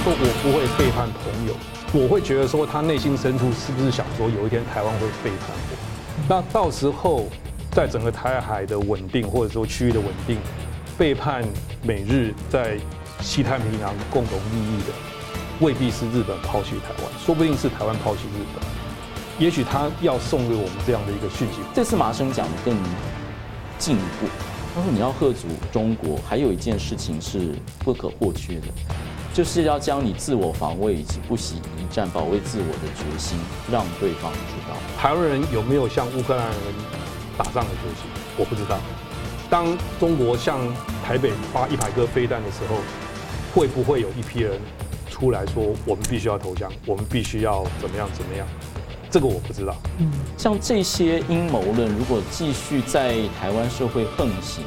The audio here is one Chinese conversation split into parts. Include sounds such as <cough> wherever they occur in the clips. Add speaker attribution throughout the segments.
Speaker 1: 说我不会背叛朋友，我会觉得说他内心深处是不是想说有一天台湾会背叛我？那到时候在整个台海的稳定或者说区域的稳定，背叛美日在西太平洋共同利益的，未必是日本抛弃台湾，说不定是台湾抛弃日本。也许他要送给我们这样的一个讯息。
Speaker 2: 这次麻生讲的更进一步，他说你要吓阻中国，还有一件事情是不可或缺的，就是要将你自我防卫以及不惜一战保卫自我的决心让对方知道。
Speaker 1: 台湾人有没有向乌克兰人打仗的决心？我不知道。当中国向台北发一百颗飞弹的时候，会不会有一批人出来说我们必须要投降，我们必须要怎么样怎么样？这个我不知道。
Speaker 2: 嗯，像这些阴谋论，如果继续在台湾社会横行，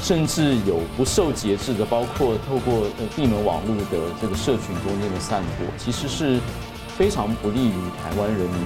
Speaker 2: 甚至有不受节制的，包括透过呃闭门网络的这个社群中间的散播，其实是非常不利于台湾人民。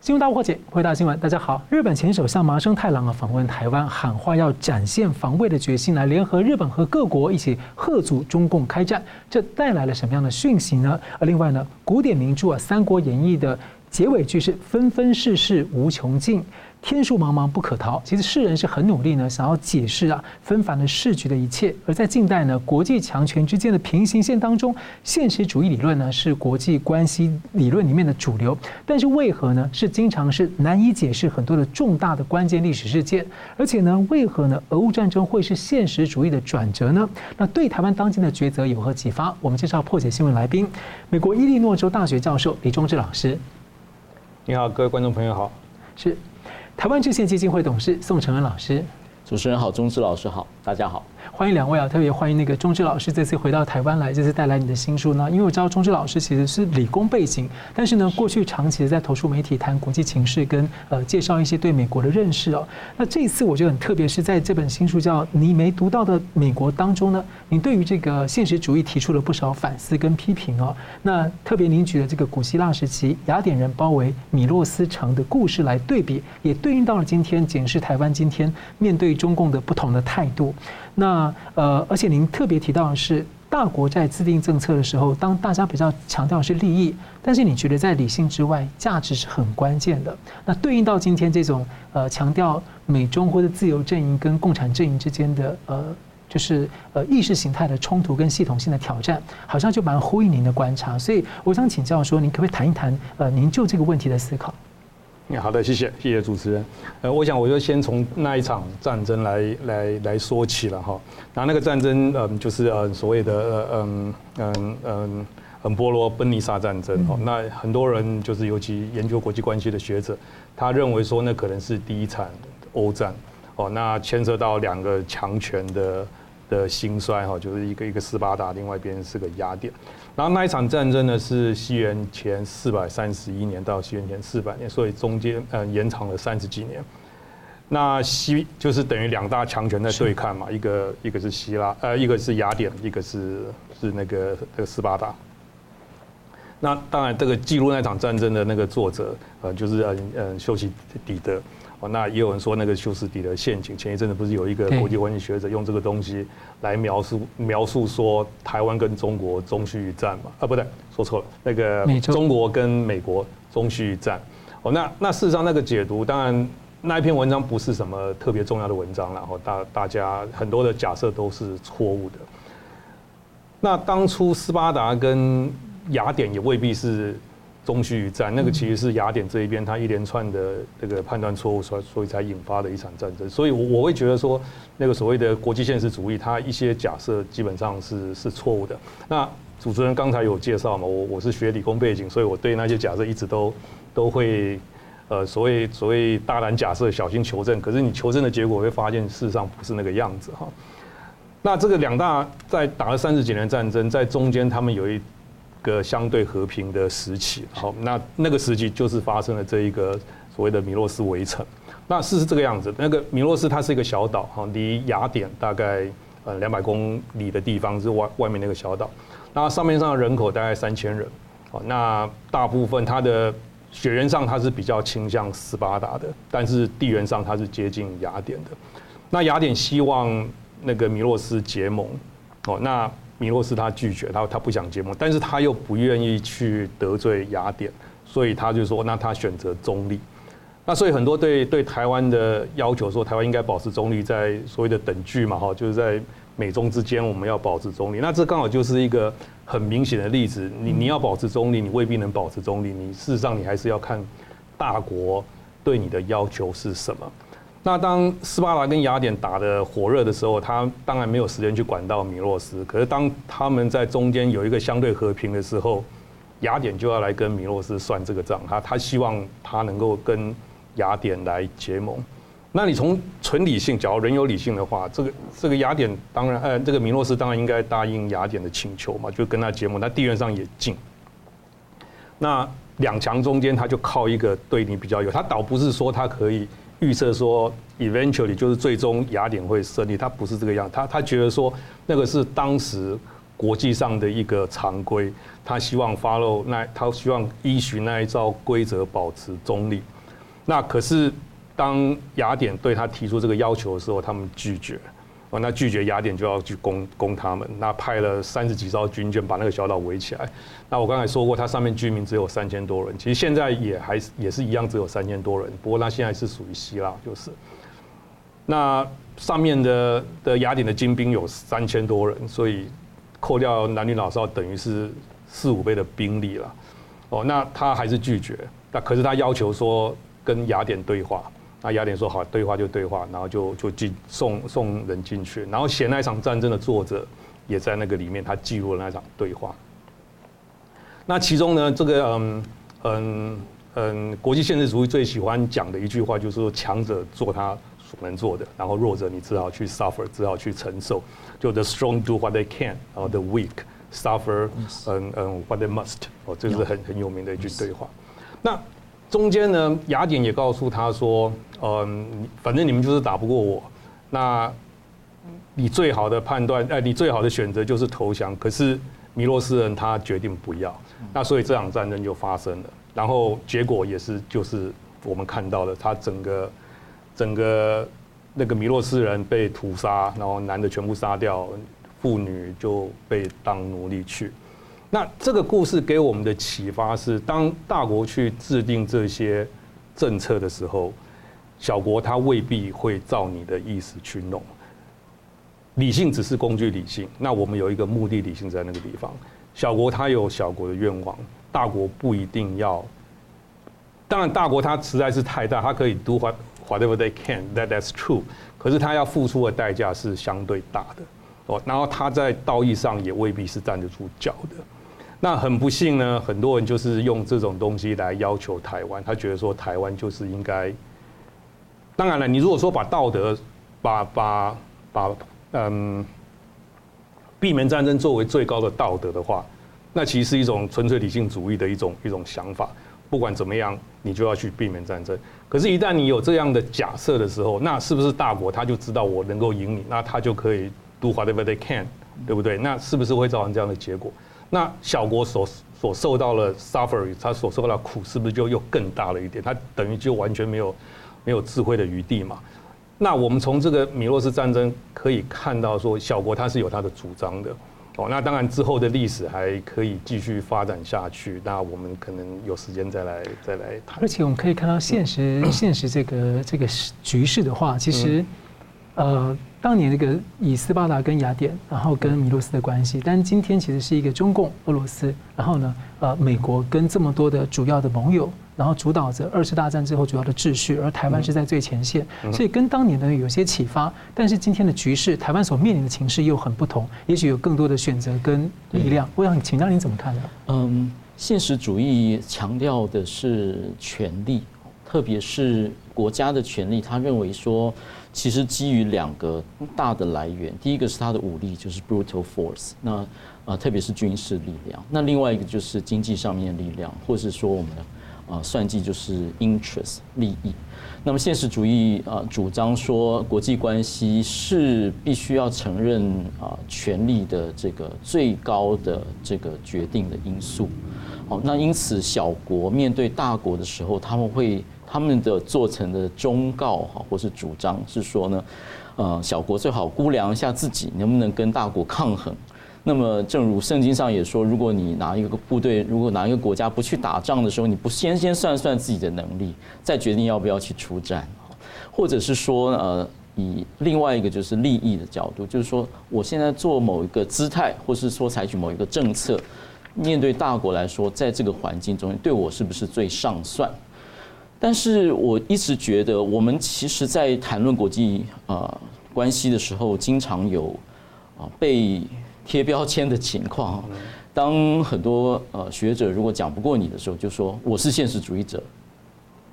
Speaker 3: 新闻大破解，回答新闻，大家好。日本前首相麻生太郎啊访问台湾，喊话要展现防卫的决心，来联合日本和各国一起贺阻中共开战。这带来了什么样的讯息呢？而另外呢，古典名著啊《三国演义》的结尾句是“纷纷世事无穷尽”。天数茫茫不可逃，其实世人是很努力呢，想要解释啊纷繁的世局的一切。而在近代呢，国际强权之间的平行线当中，现实主义理论呢是国际关系理论里面的主流。但是为何呢？是经常是难以解释很多的重大的关键历史事件。而且呢，为何呢？俄乌战争会是现实主义的转折呢？那对台湾当今的抉择有何启发？我们介绍破解新闻来宾，美国伊利诺州大学教授李忠志老师。
Speaker 1: 你好，各位观众朋友好。
Speaker 3: 是。台湾制宪基金会董事宋承恩老师，
Speaker 2: 主持人好，钟志老师好，大家好。
Speaker 3: 欢迎两位啊！特别欢迎那个钟志老师这次回到台湾来，这次带来你的新书呢。因为我知道钟志老师其实是理工背景，但是呢，过去长期的在投书媒体谈国际情势，跟呃介绍一些对美国的认识哦。那这一次我觉得很特别，是在这本新书叫《你没读到的美国》当中呢，您对于这个现实主义提出了不少反思跟批评哦。那特别您举了这个古希腊时期雅典人包围米洛斯城的故事来对比，也对应到了今天检视台湾今天面对中共的不同的态度。那呃，而且您特别提到的是，大国在制定政策的时候，当大家比较强调是利益，但是你觉得在理性之外，价值是很关键的。那对应到今天这种呃强调美中或者自由阵营跟共产阵营之间的呃，就是呃意识形态的冲突跟系统性的挑战，好像就蛮呼应您的观察。所以我想请教说，您可不可以谈一谈呃，您就这个问题的思考？
Speaker 1: 好的，谢谢，谢谢主持人。呃，我想我就先从那一场战争来来来说起了哈。那那个战争，嗯，就是呃所谓的嗯嗯嗯嗯波罗奔尼撒战争。哦，那很多人就是尤其研究国际关系的学者，他认为说那可能是第一场欧战。哦，那牵涉到两个强权的的兴衰哈，就是一个一个斯巴达，另外一边是个雅典。然后那一场战争呢，是西元前四百三十一年到西元前四百年，所以中间呃延长了三十几年。那西就是等于两大强权在对抗嘛，一个一个是希腊，呃，一个是雅典，一个是是那个那个斯巴达。那当然，这个记录那场战争的那个作者，呃，就是呃呃修昔底德。那也有人说那个修斯底的陷阱，前一阵子不是有一个国际关系学者用这个东西来描述描述说台湾跟中国中须一战嘛？啊，不对，说错了，那个中国跟美国中须一战。哦，那那事实上那个解读，当然那一篇文章不是什么特别重要的文章，然后大大家很多的假设都是错误的。那当初斯巴达跟雅典也未必是。终须一战，那个其实是雅典这一边他一连串的这个判断错误，所所以才引发的一场战争。所以，我我会觉得说，那个所谓的国际现实主义，它一些假设基本上是是错误的。那主持人刚才有介绍嘛，我我是学理工背景，所以我对那些假设一直都都会呃所谓所谓大胆假设，小心求证。可是你求证的结果会发现，事实上不是那个样子哈。那这个两大在打了三十几年战争，在中间他们有一。个相对和平的时期，好，那那个时期就是发生了这一个所谓的米洛斯围城。那事实这个样子，那个米洛斯它是一个小岛，哈，离雅典大概呃两百公里的地方是外外面那个小岛。那上面上的人口大概三千人，好，那大部分它的血缘上它是比较倾向斯巴达的，但是地缘上它是接近雅典的。那雅典希望那个米洛斯结盟，哦，那。米洛斯他拒绝，他他不想结盟，但是他又不愿意去得罪雅典，所以他就说，那他选择中立。那所以很多对对台湾的要求说，台湾应该保持中立，在所谓的等距嘛，哈，就是在美中之间我们要保持中立。那这刚好就是一个很明显的例子，你你要保持中立，你未必能保持中立，你事实上你还是要看大国对你的要求是什么。那当斯巴达跟雅典打得火热的时候，他当然没有时间去管到米洛斯。可是当他们在中间有一个相对和平的时候，雅典就要来跟米洛斯算这个账，他他希望他能够跟。雅典来结盟，那你从纯理性，假如人有理性的话，这个这个雅典当然，呃，这个米洛斯当然应该答应雅典的请求嘛，就跟他结盟，他地缘上也近。那两强中间，他就靠一个对你比较有，他倒不是说他可以预测说，eventually 就是最终雅典会胜利，他不是这个样，他他觉得说那个是当时国际上的一个常规，他希望 follow 那，他希望依循那一招规则，保持中立。那可是，当雅典对他提出这个要求的时候，他们拒绝。那拒绝雅典就要去攻攻他们。那派了三十几艘军舰把那个小岛围起来。那我刚才说过，它上面居民只有三千多人，其实现在也还是也是一样，只有三千多人。不过那现在是属于希腊，就是。那上面的的雅典的精兵有三千多人，所以扣掉男女老少，等于是四五倍的兵力了。哦，那他还是拒绝。那可是他要求说。跟雅典对话，那雅典说好，对话就对话，然后就就进送送人进去，然后写那一场战争的作者也在那个里面，他记录了那场对话。那其中呢，这个嗯嗯嗯，国际现实主义最喜欢讲的一句话就是说，强者做他所能做的，然后弱者你只好去 suffer，只好去承受。就 the strong do what they can，然后 the weak suffer，嗯嗯 what they must。哦，这是很很有名的一句对话。那中间呢，雅典也告诉他说：“嗯，反正你们就是打不过我，那你最好的判断，哎，你最好的选择就是投降。可是米洛斯人他决定不要，那所以这场战争就发生了。然后结果也是就是我们看到了，他整个整个那个米洛斯人被屠杀，然后男的全部杀掉，妇女就被当奴隶去。”那这个故事给我们的启发是，当大国去制定这些政策的时候，小国他未必会照你的意思去弄。理性只是工具理性，那我们有一个目的理性在那个地方。小国他有小国的愿望，大国不一定要。当然，大国它实在是太大，它可以 do what whatever they can，that that's true。可是它要付出的代价是相对大的哦，然后它在道义上也未必是站得住脚的。那很不幸呢，很多人就是用这种东西来要求台湾，他觉得说台湾就是应该。当然了，你如果说把道德、把把把嗯避免战争作为最高的道德的话，那其实是一种纯粹理性主义的一种一种想法。不管怎么样，你就要去避免战争。可是，一旦你有这样的假设的时候，那是不是大国他就知道我能够赢你，那他就可以 do whatever they can，对不对？那是不是会造成这样的结果？那小国所所受到的 suffering，他所受到的苦是不是就又更大了一点？他等于就完全没有没有智慧的余地嘛？那我们从这个米洛斯战争可以看到，说小国他是有他的主张的哦。那当然之后的历史还可以继续发展下去。那我们可能有时间再来再来谈。
Speaker 3: 而且我们可以看到现实 <clears throat> 现实这个这个局势的话，其实呃。当年那个以斯巴达跟雅典，然后跟米洛斯的关系，但今天其实是一个中共、俄罗斯，然后呢，呃，美国跟这么多的主要的盟友，然后主导着二次大战之后主要的秩序，而台湾是在最前线，所以跟当年的有些启发。但是今天的局势，台湾所面临的情势又很不同，也许有更多的选择跟力量。我想请教您怎么看呢？
Speaker 2: 嗯，现实主义强调的是权力，特别是国家的权力，他认为说。其实基于两个大的来源，第一个是它的武力，就是 brutal force，那啊，特别是军事力量；那另外一个就是经济上面的力量，或是说我们的啊算计就是 interest 利益。那么现实主义啊主张说国际关系是必须要承认啊权力的这个最高的这个决定的因素。好，那因此小国面对大国的时候，他们会。他们的做成的忠告哈，或是主张是说呢，呃，小国最好估量一下自己能不能跟大国抗衡。那么，正如圣经上也说，如果你拿一个部队，如果拿一个国家不去打仗的时候，你不先先算算自己的能力，再决定要不要去出战，或者是说，呃，以另外一个就是利益的角度，就是说，我现在做某一个姿态，或是说采取某一个政策，面对大国来说，在这个环境中，对我是不是最上算？但是我一直觉得，我们其实在谈论国际啊关系的时候，经常有啊被。贴标签的情况，当很多呃学者如果讲不过你的时候，就说我是现实主义者，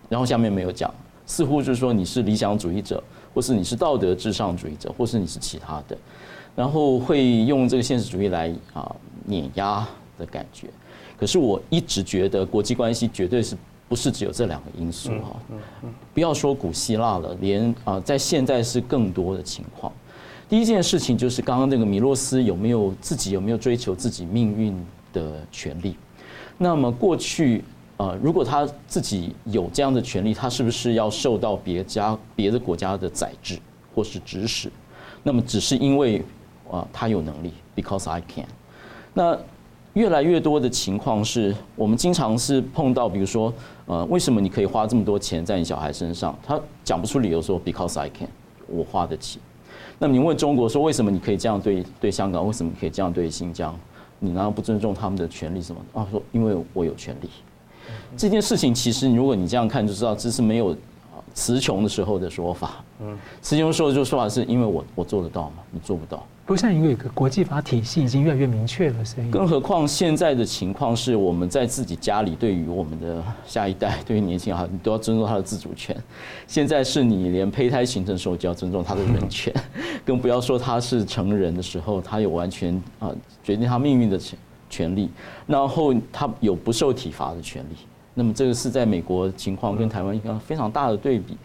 Speaker 2: 然后下面没有讲，似乎就是说你是理想主义者，或是你是道德至上主义者，或是你是其他的，然后会用这个现实主义来啊碾压的感觉。可是我一直觉得国际关系绝对是不是只有这两个因素哈，不要说古希腊了，连啊在现在是更多的情况。第一件事情就是刚刚那个米洛斯有没有自己有没有追求自己命运的权利？那么过去呃，如果他自己有这样的权利，他是不是要受到别家别的国家的宰制或是指使？那么只是因为啊他有能力，because I can。那越来越多的情况是我们经常是碰到，比如说呃，为什么你可以花这么多钱在你小孩身上？他讲不出理由说 because I can，我花得起。那么你问中国说，为什么你可以这样对对香港？为什么可以这样对新疆？你难道不尊重他们的权利？什么啊？说因为我有权利。这件事情其实，如果你这样看就知道，这是没有词穷的时候的说法。嗯，词穷的时候就说法是因为我我做得到嘛？你做不到。
Speaker 3: 不像因为有个国际法体系已经越来越明确了，所以
Speaker 2: 更何况现在的情况是，我们在自己家里，对于我们的下一代，对于年轻人，你都要尊重他的自主权。现在是你连胚胎形成的时候就要尊重他的人权，<laughs> 更不要说他是成人的时候，他有完全啊决定他命运的权权利，然后他有不受体罚的权利。那么这个是在美国情况跟台湾一个非常大的对比。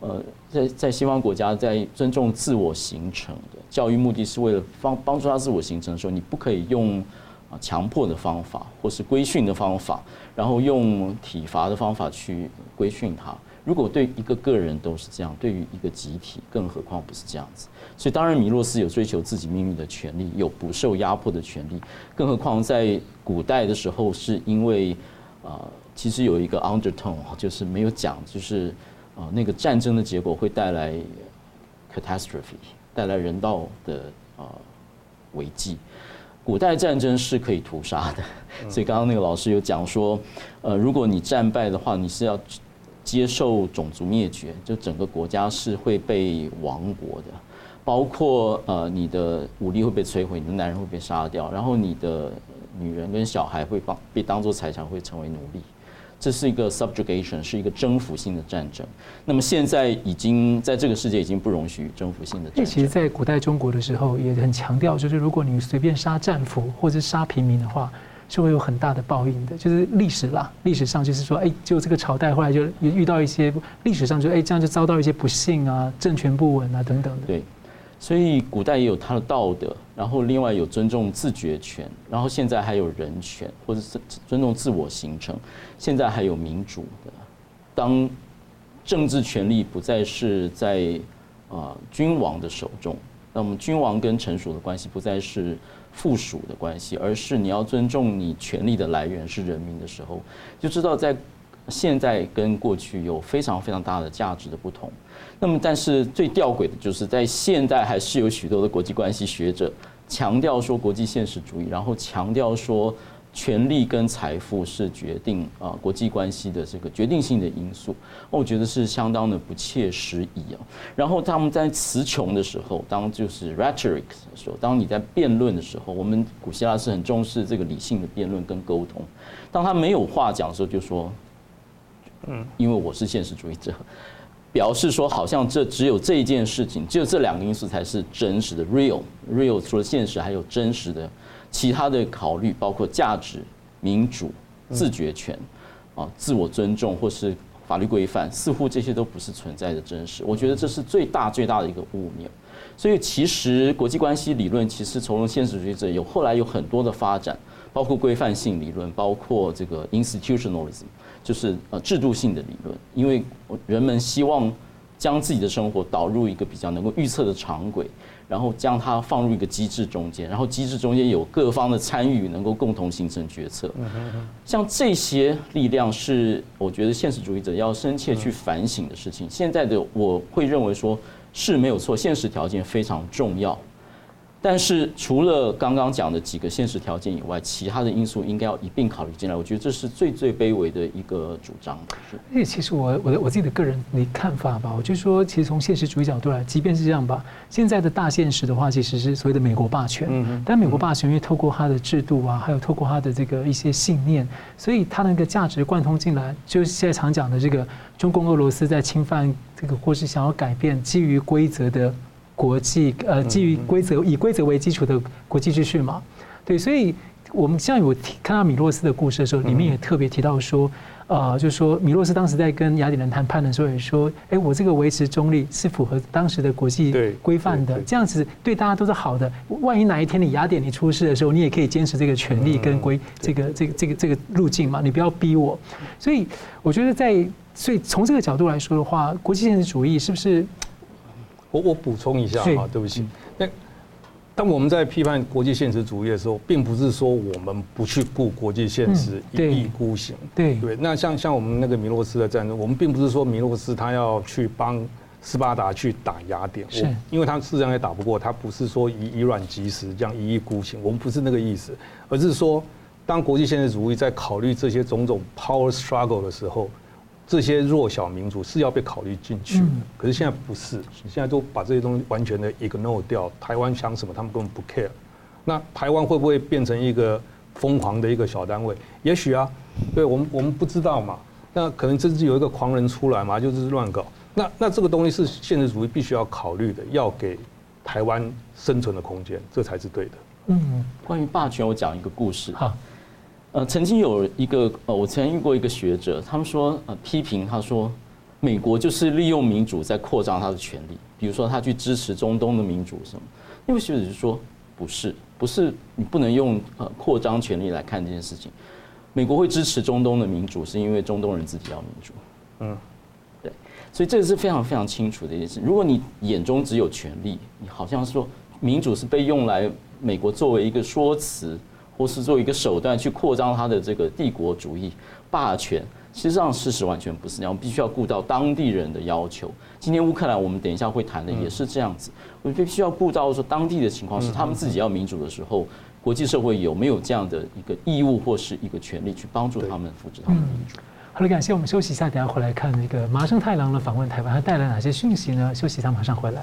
Speaker 2: 呃，在在西方国家，在尊重自我形成的教育目的是为了帮帮助他自我形成的时候，你不可以用啊强迫的方法，或是规训的方法，然后用体罚的方法去规训他。如果对一个个人都是这样，对于一个集体，更何况不是这样子。所以当然，米洛斯有追求自己命运的权利，有不受压迫的权利。更何况在古代的时候，是因为啊，其实有一个 undertone，就是没有讲，就是。啊，那个战争的结果会带来 catastrophe，带来人道的啊危机。古代战争是可以屠杀的，所以刚刚那个老师有讲说，呃，如果你战败的话，你是要接受种族灭绝，就整个国家是会被亡国的，包括呃你的武力会被摧毁，你的男人会被杀掉，然后你的女人跟小孩会帮被当做财产，会成为奴隶。这是一个 subjugation，是一个征服性的战争。那么现在已经在这个世界已经不容许征服性的战争。
Speaker 3: 其实，在古代中国的时候，也很强调，就是如果你随便杀战俘或者杀平民的话，是会有很大的报应的。就是历史啦，历史上就是说，哎，就这个朝代后来就遇到一些历史上就哎这样就遭到一些不幸啊，政权不稳啊等等的。
Speaker 2: 对。所以古代也有他的道德，然后另外有尊重自觉权，然后现在还有人权，或者是尊重自我形成，现在还有民主的。当政治权力不再是在啊君王的手中，那么君王跟臣属的关系不再是附属的关系，而是你要尊重你权力的来源是人民的时候，就知道在现在跟过去有非常非常大的价值的不同。那么，但是最吊诡的就是，在现代还是有许多的国际关系学者强调说国际现实主义，然后强调说权力跟财富是决定啊国际关系的这个决定性的因素。我觉得是相当的不切实际啊。然后他们在词穷的时候，当就是 rhetoric 的时候，当你在辩论的时候，我们古希腊是很重视这个理性的辩论跟沟通。当他没有话讲的时候，就说，嗯，因为我是现实主义者。表示说，好像这只有这一件事情，只有这两个因素才是真实的 real real。除了现实，还有真实的其他的考虑，包括价值、民主、自觉权、啊、自我尊重或是法律规范，似乎这些都不是存在的真实。我觉得这是最大最大的一个误谬。所以，其实国际关系理论其实从现实主义者有后来有很多的发展，包括规范性理论，包括这个 institutionalism。就是呃制度性的理论，因为人们希望将自己的生活导入一个比较能够预测的常轨，然后将它放入一个机制中间，然后机制中间有各方的参与，能够共同形成决策。像这些力量是我觉得现实主义者要深切去反省的事情。现在的我会认为说是没有错，现实条件非常重要。但是除了刚刚讲的几个现实条件以外，其他的因素应该要一并考虑进来。我觉得这是最最卑微的一个主张。
Speaker 3: 而且其实我我的我自己的个人的看法吧，我就说，其实从现实主义角度来，即便是这样吧，现在的大现实的话，其实是所谓的美国霸权。嗯。但美国霸权因为透过它的制度啊，还有透过它的这个一些信念，所以它那个价值贯通进来，就是现在常讲的这个中共、俄罗斯在侵犯这个，或是想要改变基于规则的。国际呃，基于规则以规则为基础的国际秩序嘛，对，所以我们像有看到米洛斯的故事的时候，里面也特别提到说，呃，就是说米洛斯当时在跟雅典人谈判的时候也说，哎，我这个维持中立是符合当时的国际规范的，这样子对大家都是好的。万一哪一天你雅典你出事的时候，你也可以坚持这个权利跟规这个这个这个这个路径嘛，你不要逼我。所以我觉得在所以从这个角度来说的话，国际现实主义是不是？
Speaker 1: 我我补充一下哈，对不起。那当我们在批判国际现实主义的时候，并不是说我们不去顾国际现实，一意孤行。对对。那像像我们那个米洛斯的战争，我们并不是说米洛斯他要去帮斯巴达去打雅典，是，因为他事实上也打不过，他不是说以以卵击石这样一意孤行，我们不是那个意思，而是说，当国际现实主义在考虑这些种种 power struggle 的时候。这些弱小民族是要被考虑进去，可是现在不是，现在都把这些东西完全的 ignore 掉。台湾想什么，他们根本不 care。那台湾会不会变成一个疯狂的一个小单位？也许啊，对我们我们不知道嘛。那可能真是有一个狂人出来嘛，就是乱搞。那那这个东西是现实主义必须要考虑的，要给台湾生存的空间，这才是对的。
Speaker 2: 嗯，关于霸权，我讲一个故事。好。呃，曾经有一个呃，我曾经遇过一个学者，他们说呃，批评他说，美国就是利用民主在扩张他的权利，比如说他去支持中东的民主什么。那位学者就说，不是，不是，你不能用呃扩张权力来看这件事情。美国会支持中东的民主，是因为中东人自己要民主。嗯，对，所以这个是非常非常清楚的一件事。如果你眼中只有权力，你好像说民主是被用来美国作为一个说辞。或是做一个手段去扩张他的这个帝国主义霸权，实际上事实完全不是那样。我们必须要顾到当地人的要求。今天乌克兰，我们等一下会谈的也是这样子。我们必须要顾到说当地的情况是，他们自己要民主的时候，国际社会有没有这样的一个义务或是一个权利去帮助他们扶持他们的民主？
Speaker 3: 好了，感谢我们休息一下，等下回来看那个麻生太郎的访问台湾，他带来哪些讯息呢？休息一下，马上回来。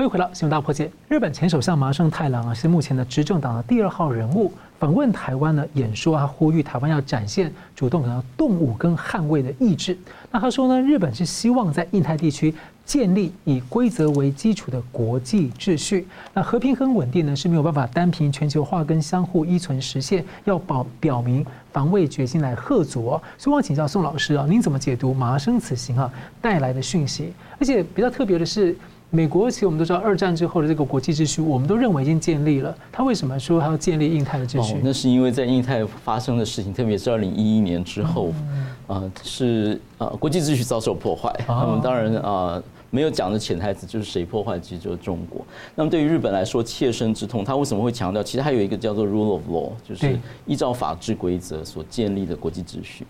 Speaker 3: 欢迎回到新闻大破解。日本前首相麻生太郎啊，是目前的执政党的第二号人物，访问台湾呢，演说啊，呼吁台湾要展现主动的动武跟捍卫的意志。那他说呢，日本是希望在印太地区建立以规则为基础的国际秩序。那和平跟稳定呢是没有办法单凭全球化跟相互依存实现，要保表明防卫决心来吓阻哦。所以我想请教宋老师啊，您怎么解读麻生此行啊带来的讯息？而且比较特别的是。美国其实我们都知道，二战之后的这个国际秩序，我们都认为已经建立了。他为什么说他要建立印太的秩序？
Speaker 2: 哦，那是因为在印太发生的事情，特别是二零一一年之后，呃，是呃国际秩序遭受破坏。那么当然啊，没有讲的潜台词就是谁破坏，其实就是中国。那么对于日本来说，切身之痛。他为什么会强调？其实还有一个叫做 rule of law，就是依照法治规则所建立的国际秩序。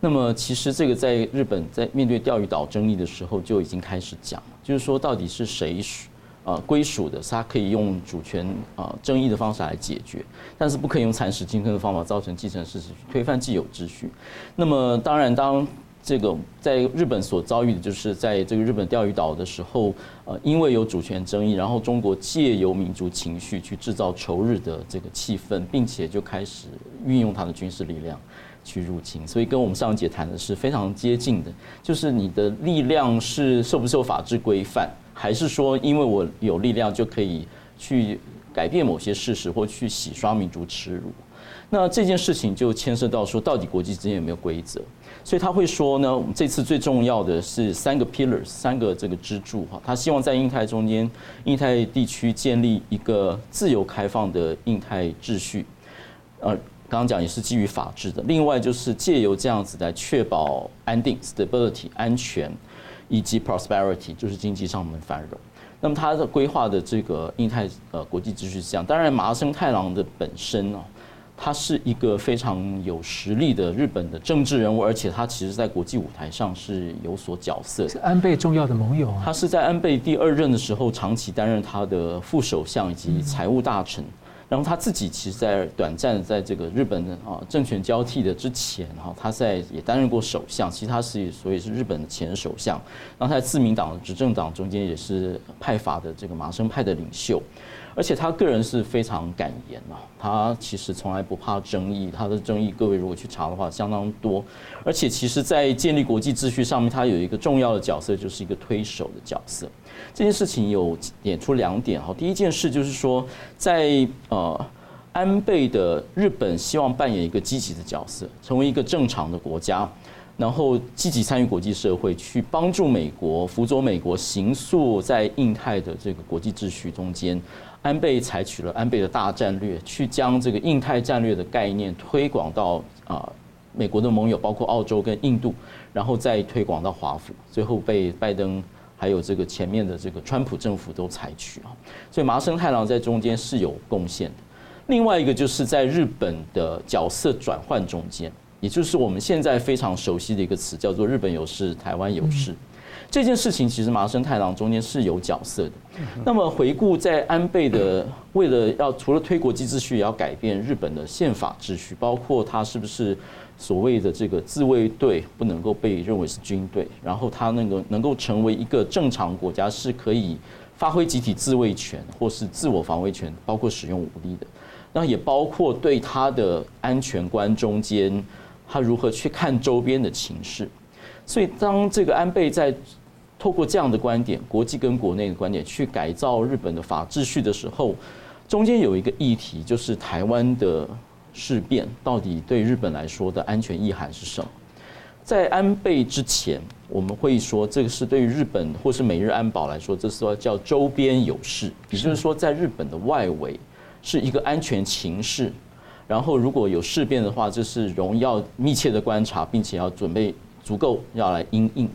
Speaker 2: 那么，其实这个在日本在面对钓鱼岛争议的时候就已经开始讲，就是说到底是谁属啊归属的，他可以用主权啊争议的方式来解决，但是不可以用蚕食鲸吞的方法造成既成事实，推翻既有秩序。那么，当然，当这个在日本所遭遇的就是在这个日本钓鱼岛的时候，呃，因为有主权争议，然后中国借由民族情绪去制造仇日的这个气氛，并且就开始运用它的军事力量。去入侵，所以跟我们上一节谈的是非常接近的，就是你的力量是受不受法治规范，还是说因为我有力量就可以去改变某些事实，或去洗刷民族耻辱？那这件事情就牵涉到说，到底国际之间有没有规则？所以他会说呢，我们这次最重要的是三个 pillars，三个这个支柱哈，他希望在印太中间，印太地区建立一个自由开放的印太秩序，呃。刚刚讲也是基于法治的，另外就是借由这样子来确保安定 （stability） 安全，以及 prosperity，就是经济上面的繁荣。那么他的规划的这个印太呃国际秩序是这样。当然，麻生太郎的本身哦。他是一个非常有实力的日本的政治人物，而且他其实在国际舞台上是有所角色的。
Speaker 3: 是安倍重要的盟友啊。
Speaker 2: 他是在安倍第二任的时候，长期担任他的副首相以及财务大臣。然后他自己其实，在短暂在这个日本的啊政权交替的之前哈，他在也担任过首相。其实他是所以是日本的前首相。然后他在自民党执政党中间也是派阀的这个麻生派的领袖。而且他个人是非常敢言啊，他其实从来不怕争议，他的争议各位如果去查的话相当多。而且其实，在建立国际秩序上面，他有一个重要的角色，就是一个推手的角色。这件事情有点出两点哈，第一件事就是说，在呃安倍的日本希望扮演一个积极的角色，成为一个正常的国家，然后积极参与国际社会，去帮助美国，辅佐美国，形塑在印太的这个国际秩序中间。安倍采取了安倍的大战略，去将这个印太战略的概念推广到啊美国的盟友，包括澳洲跟印度，然后再推广到华府，最后被拜登还有这个前面的这个川普政府都采取啊，所以麻生太郎在中间是有贡献的。另外一个就是在日本的角色转换中间，也就是我们现在非常熟悉的一个词，叫做日本有事，台湾有事。这件事情其实麻生太郎中间是有角色的。那么回顾在安倍的为了要除了推国际秩序，也要改变日本的宪法秩序，包括他是不是所谓的这个自卫队不能够被认为是军队，然后他那个能够成为一个正常国家，是可以发挥集体自卫权或是自我防卫权，包括使用武力的。那也包括对他的安全观中间，他如何去看周边的情势。所以当这个安倍在透过这样的观点，国际跟国内的观点去改造日本的法秩序的时候，中间有一个议题，就是台湾的事变到底对日本来说的安全意涵是什么？在安倍之前，我们会说这个是对于日本或是美日安保来说，这是说叫周边有事，也就是说在日本的外围是一个安全情势，然后如果有事变的话，这是容要密切的观察，并且要准备足够要来因应。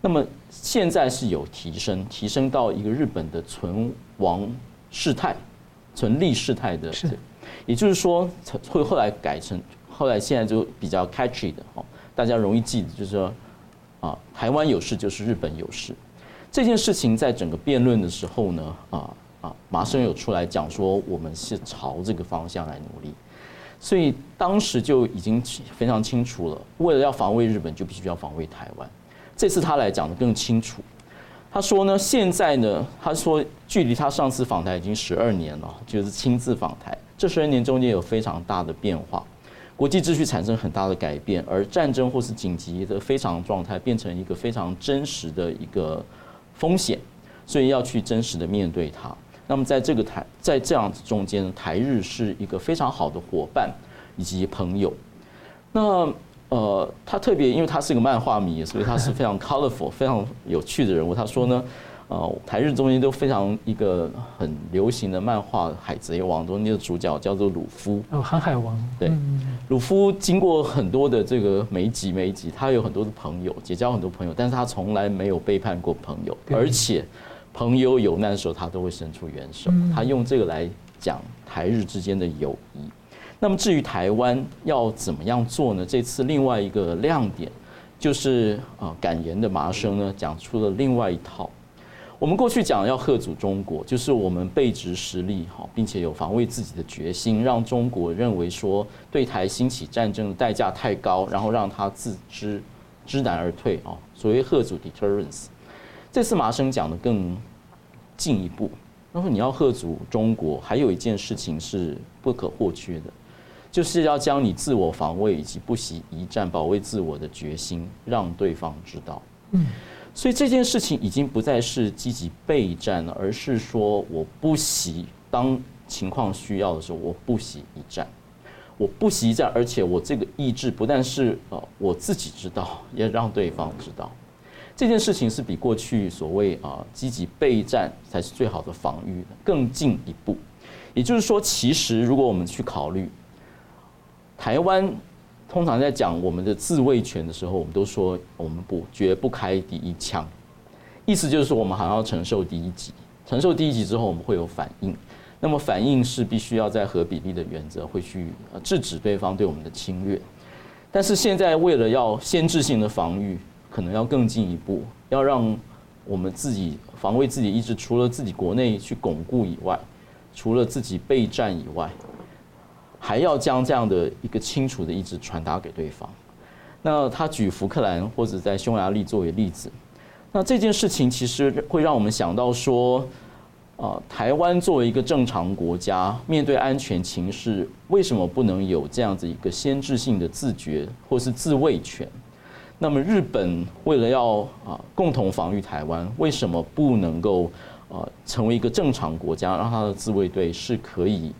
Speaker 2: 那么现在是有提升，提升到一个日本的存亡事态、存利事态的，是，也就是说会后来改成后来现在就比较 catchy 的哦，大家容易记得，就是说啊，台湾有事就是日本有事。这件事情在整个辩论的时候呢，啊啊，马生有出来讲说，我们是朝这个方向来努力，所以当时就已经非常清楚了，为了要防卫日本，就必须要防卫台湾。这次他来讲得更清楚，他说呢，现在呢，他说距离他上次访台已经十二年了，就是亲自访台，这十二年中间有非常大的变化，国际秩序产生很大的改变，而战争或是紧急的非常状态变成一个非常真实的一个风险，所以要去真实的面对它。那么在这个台，在这样子中间，台日是一个非常好的伙伴以及朋友。那。呃，他特别，因为他是一个漫画迷，所以他是非常 colorful、非常有趣的人物。他说呢，呃，台日中间都非常一个很流行的漫画《海贼王》中间的主角叫做鲁夫。
Speaker 3: 哦，航海王。
Speaker 2: 对，鲁夫经过很多的这个每一集每一集，他有很多的朋友，结交很多朋友，但是他从来没有背叛过朋友，而且朋友有难的时候，他都会伸出援手。他用这个来讲台日之间的友谊。那么至于台湾要怎么样做呢？这次另外一个亮点就是啊，感言的麻生呢讲出了另外一套。我们过去讲要贺阻中国，就是我们背直实力好，并且有防卫自己的决心，让中国认为说对台兴起战争的代价太高，然后让他自知知难而退啊。所谓贺阻 deterrence，这次麻生讲的更进一步，他说你要吓阻中国，还有一件事情是不可或缺的。就是要将你自我防卫以及不惜一战保卫自我的决心让对方知道。嗯，所以这件事情已经不再是积极备战了，而是说我不惜当情况需要的时候，我不惜一战，我不惜一战，而且我这个意志不但是呃我自己知道，也让对方知道。这件事情是比过去所谓啊积极备战才是最好的防御的更进一步。也就是说，其实如果我们去考虑。台湾通常在讲我们的自卫权的时候，我们都说我们不绝不开第一枪，意思就是说我们还要承受第一击，承受第一击之后我们会有反应，那么反应是必须要在合比例的原则会去制止对方对我们的侵略。但是现在为了要先制性的防御，可能要更进一步，要让我们自己防卫自己意志，除了自己国内去巩固以外，除了自己备战以外，还要将这样的一个清楚的意志传达给对方。那他举福克兰或者在匈牙利作为例子，那这件事情其实会让我们想到说。啊，台湾作为一个正常国家，面对安全情势，为什么不能有这样子一个先知性的自觉或是自卫权？那么日本为了要啊共同防御台湾，为什么不能够啊成为一个正常国家，让他的自卫队是可以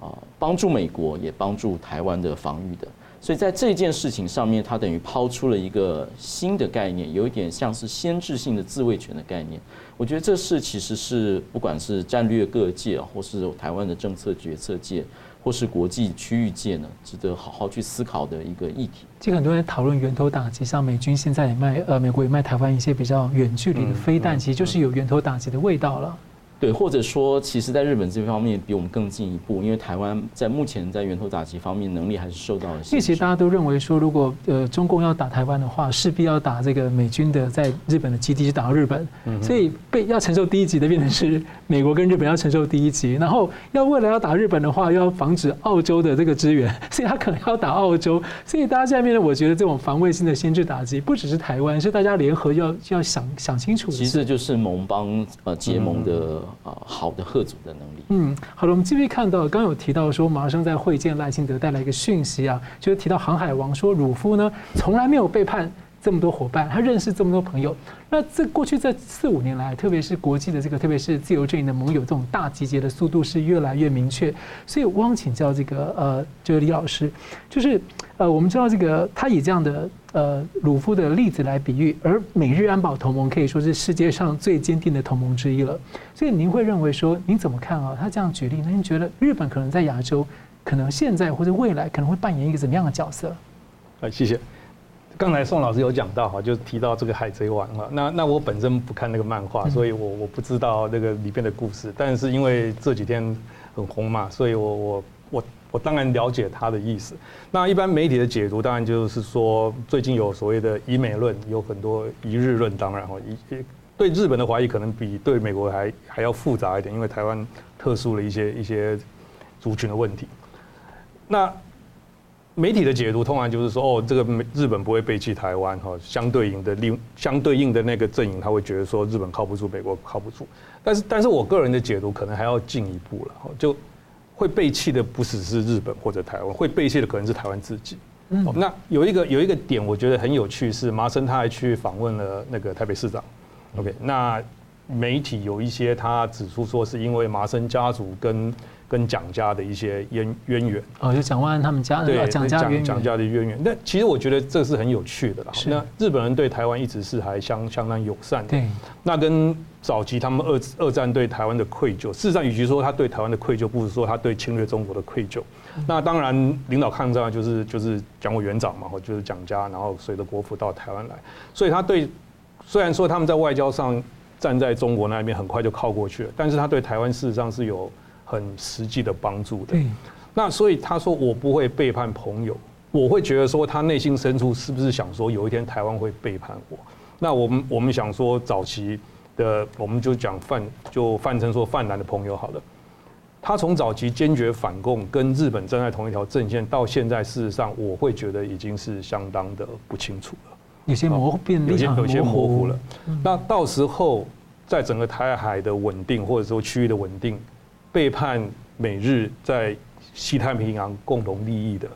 Speaker 2: 啊帮助美国也帮助台湾的防御的？所以在这件事情上面，他等于抛出了一个新的概念，有一点像是先制性的自卫权的概念。我觉得这是其实是不管是战略各界，或是台湾的政策决策界，或是国际区域界呢，值得好好去思考的一个议题。
Speaker 3: 其实很多人讨论源头打击，像美军现在也卖，呃，美国也卖台湾一些比较远距离的飞弹，其实就是有源头打击的味道了。
Speaker 2: 对，或者说，其实，在日本这方面比我们更进一步，因为台湾在目前在源头打击方面能力还是受到了。
Speaker 3: 因为其实大家都认为说，如果呃中共要打台湾的话，势必要打这个美军的在日本的基地，就打到日本，所以被要承受第一级的变成是美国跟日本要承受第一级，然后要为了要打日本的话，要防止澳洲的这个支援，所以他可能要打澳洲，所以大家下面呢，我觉得这种防卫性的先制打击，不只是台湾，是大家联合要要想想清楚。
Speaker 2: 其实就是盟邦呃结盟的。啊，好的，吓阻的能力。
Speaker 3: 嗯，好了，我们继续看到，刚有提到说，马生在会见赖清德带来一个讯息啊，就是提到航海王说，鲁夫呢从来没有背叛这么多伙伴，他认识这么多朋友。那这过去这四五年来，特别是国际的这个，特别是自由阵营的盟友，这种大集结的速度是越来越明确。所以我想请教这个呃，就是李老师，就是呃，我们知道这个他以这样的。呃，鲁夫的例子来比喻，而美日安保同盟可以说是世界上最坚定的同盟之一了。所以您会认为说，您怎么看啊？他这样举例，那您觉得日本可能在亚洲，可能现在或者未来可能会扮演一个怎么样的角色？
Speaker 1: 啊，谢谢。刚才宋老师有讲到哈，就提到这个海贼王哈。那那我本身不看那个漫画，所以我我不知道那个里边的故事。但是因为这几天很红嘛，所以我我。我当然了解他的意思。那一般媒体的解读，当然就是说，最近有所谓的“以美论”，有很多“一日论”。当然哈，一对日本的怀疑可能比对美国还还要复杂一点，因为台湾特殊的一些一些族群的问题。那媒体的解读通常就是说，哦，这个日本不会背弃台湾哈，相对应的另相对应的那个阵营，他会觉得说日本靠不住，美国靠不住。但是，但是我个人的解读可能还要进一步了，就。会背弃的不只是日本或者台湾，会背弃的可能是台湾自己。嗯，那有一个有一个点，我觉得很有趣，是麻生他还去访问了那个台北市长。OK，那媒体有一些他指出说，是因为麻生家族跟跟蒋家的一些渊渊源。
Speaker 3: 哦，就蒋万安他们家
Speaker 1: 对
Speaker 3: 蒋家渊
Speaker 1: 蒋家的渊源。那其实我觉得这是很有趣的啦。那日本人对台湾一直是还相相当友善的。对，那跟。早期他们二二战对台湾的愧疚，事实上，与其说他对台湾的愧疚，不如说他对侵略中国的愧疚。那当然，领导抗战就是就是蒋委员长嘛，或就是蒋家，然后随着国父到台湾来，所以他对虽然说他们在外交上站在中国那边很快就靠过去了，但是他对台湾事实上是有很实际的帮助的。那所以他说我不会背叛朋友，我会觉得说他内心深处是不是想说有一天台湾会背叛我？那我们我们想说早期。的，我们就讲泛，就泛称说泛蓝的朋友好了。他从早期坚决反共，跟日本站在同一条阵线，到现在事实上，我会觉得已经是相当的不清楚了。
Speaker 3: 有些模糊，变
Speaker 1: 有些有些模糊了。那到时候，在整个台海的稳定，或者说区域的稳定，背叛美日在西太平洋共同利益的，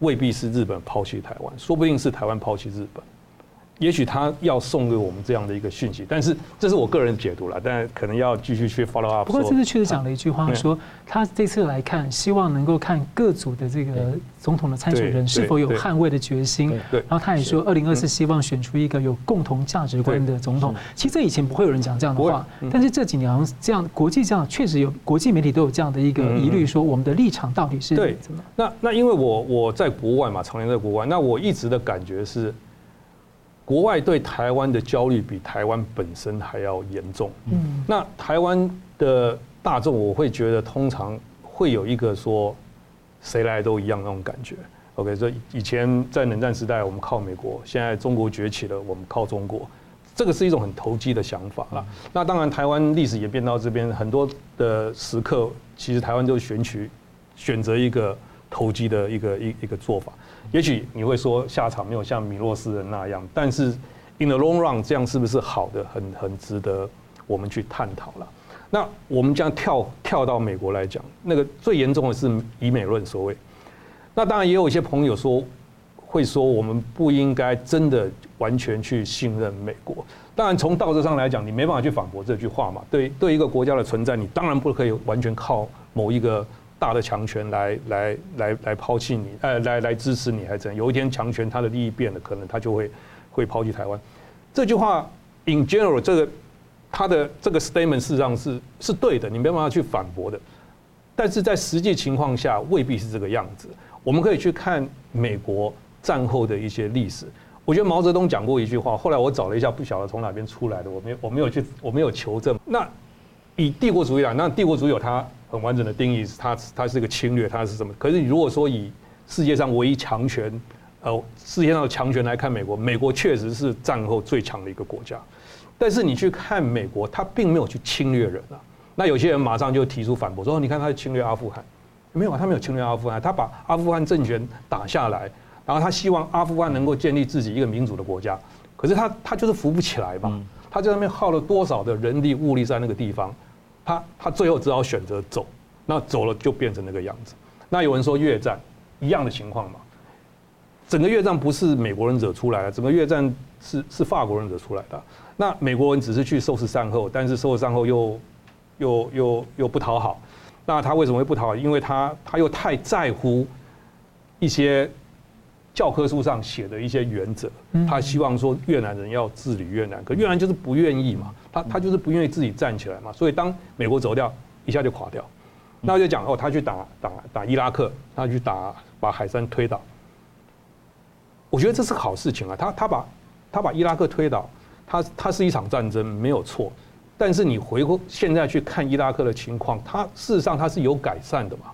Speaker 1: 未必是日本抛弃台湾，说不定是台湾抛弃日本。也许他要送给我们这样的一个讯息，但是这是我个人解读了，但可能要继续去 follow up。
Speaker 3: 不过这次确实讲了一句话，说他这次来看，希望能够看各组的这个总统的参选人是否有捍卫的决心。然后他也说，二零二四希望选出一个有共同价值观的总统。其实这以前不会有人讲这样的话，但是这几年好像这样，国际这样确实有国际媒体都有这样的一个疑虑，说我们的立场到底是怎么？
Speaker 1: 那那因为我我在国外嘛，常年在国外，那我一直的感觉是。国外对台湾的焦虑比台湾本身还要严重。嗯，那台湾的大众，我会觉得通常会有一个说，谁来都一样那种感觉。OK，所以以前在冷战时代，我们靠美国；现在中国崛起了，我们靠中国。这个是一种很投机的想法啦。那当然，台湾历史演变到这边，很多的时刻，其实台湾就选取选择一个投机的一个一一个做法。也许你会说下场没有像米洛斯人那样，但是 in the long run，这样是不是好的？很很值得我们去探讨了。那我们将跳跳到美国来讲，那个最严重的是以美论所谓。那当然也有一些朋友说，会说我们不应该真的完全去信任美国。当然从道德上来讲，你没办法去反驳这句话嘛。对对，一个国家的存在，你当然不可以完全靠某一个大的强权来来来来抛弃你，呃，来来支持你，还怎样？有一天强权他的利益变了，可能他就会会抛弃台湾。这句话 in general 这个他的这个 statement 事实上是是对的，你没办法去反驳的。但是在实际情况下，未必是这个样子。我们可以去看美国战后的一些历史。我觉得毛泽东讲过一句话，后来我找了一下，不晓得从哪边出来的，我没我没有去我没有求证。那以帝国主义来，那帝国主义有它很完整的定义是，它它是一个侵略，它是什么？可是你如果说以世界上唯一强权，呃，世界上的强权来看美国，美国确实是战后最强的一个国家。但是你去看美国，它并没有去侵略人啊。那有些人马上就提出反驳，说你看他是侵略阿富汗。没有啊，他没有侵略阿富汗，他把阿富汗政权打下来，然后他希望阿富汗能够建立自己一个民主的国家，可是他他就是扶不起来嘛，他在那边耗了多少的人力物力在那个地方，他他最后只好选择走，那走了就变成那个样子。那有人说越战一样的情况嘛，整个越战不是美国人惹出来的，整个越战是是法国人惹出来的。那美国人只是去收拾善后，但是收拾善后又又又又不讨好。那他为什么会不讨好？因为他他又太在乎一些教科书上写的一些原则，他希望说越南人要治理越南，可越南就是不愿意嘛，他他就是不愿意自己站起来嘛，所以当美国走掉，一下就垮掉。那就讲哦，他去打打打伊拉克，他去打把海山推倒，我觉得这是好事情啊，他他把他把伊拉克推倒，他他是一场战争没有错。但是你回过现在去看伊拉克的情况，它事实上它是有改善的嘛，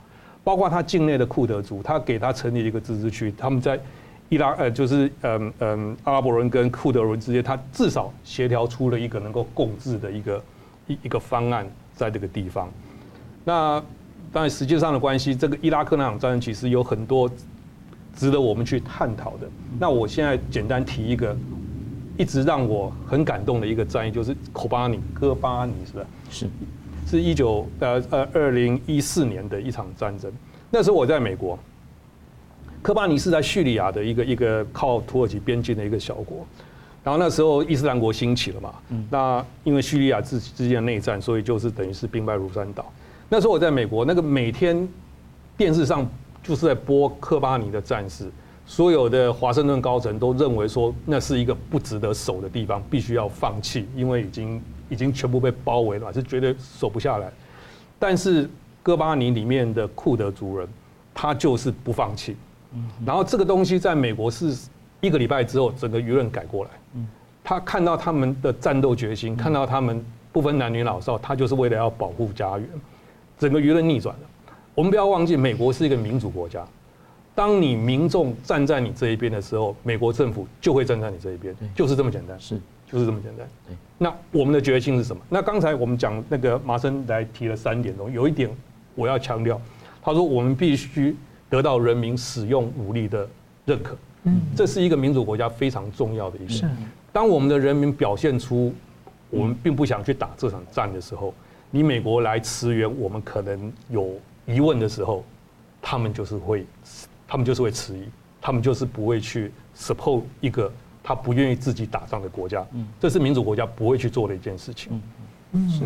Speaker 1: 包括他境内的库德族，他给他成立一个自治区，他们在伊拉呃就是嗯嗯阿拉伯人跟库德人之间，他至少协调出了一个能够共治的一个一一个方案在这个地方。那当然实际上的关系，这个伊拉克那场战争其实有很多值得我们去探讨的。那我现在简单提一个。一直让我很感动的一个战役就是科巴尼，戈巴尼是吧？是，是一九呃呃二零一四年的一场战争。那时候我在美国，科巴尼是在叙利亚的一个一个靠土耳其边境的一个小国。然后那时候伊斯兰国兴起了嘛，那因为叙利亚自己之间的内战，所以就是等于是兵败如山倒。那时候我在美国，那个每天电视上就是在播科巴尼的战事。所有的华盛顿高层都认为说，那是一个不值得守的地方，必须要放弃，因为已经已经全部被包围了，是绝对守不下来。但是哥巴尼里面的库德族人，他就是不放弃。然后这个东西在美国是一个礼拜之后，整个舆论改过来。他看到他们的战斗决心，看到他们不分男女老少，他就是为了要保护家园，整个舆论逆转了。我们不要忘记，美国是一个民主国家。当你民众站在你这一边的时候，美国政府就会站在你这一边，就是这么简单，是，就是这么简单。那我们的决心是什么？那刚才我们讲那个麻生来提了三点中，有一点我要强调，他说我们必须得到人民使用武力的认可，嗯，这是一个民主国家非常重要的一点。当我们的人民表现出我们并不想去打这场战的时候，你美国来驰援我们可能有疑问的时候，他们就是会。他们就是会迟疑，他们就是不会去 support 一个他不愿意自己打仗的国家。嗯，这是民主国家不会去做的一件事情。嗯嗯，是。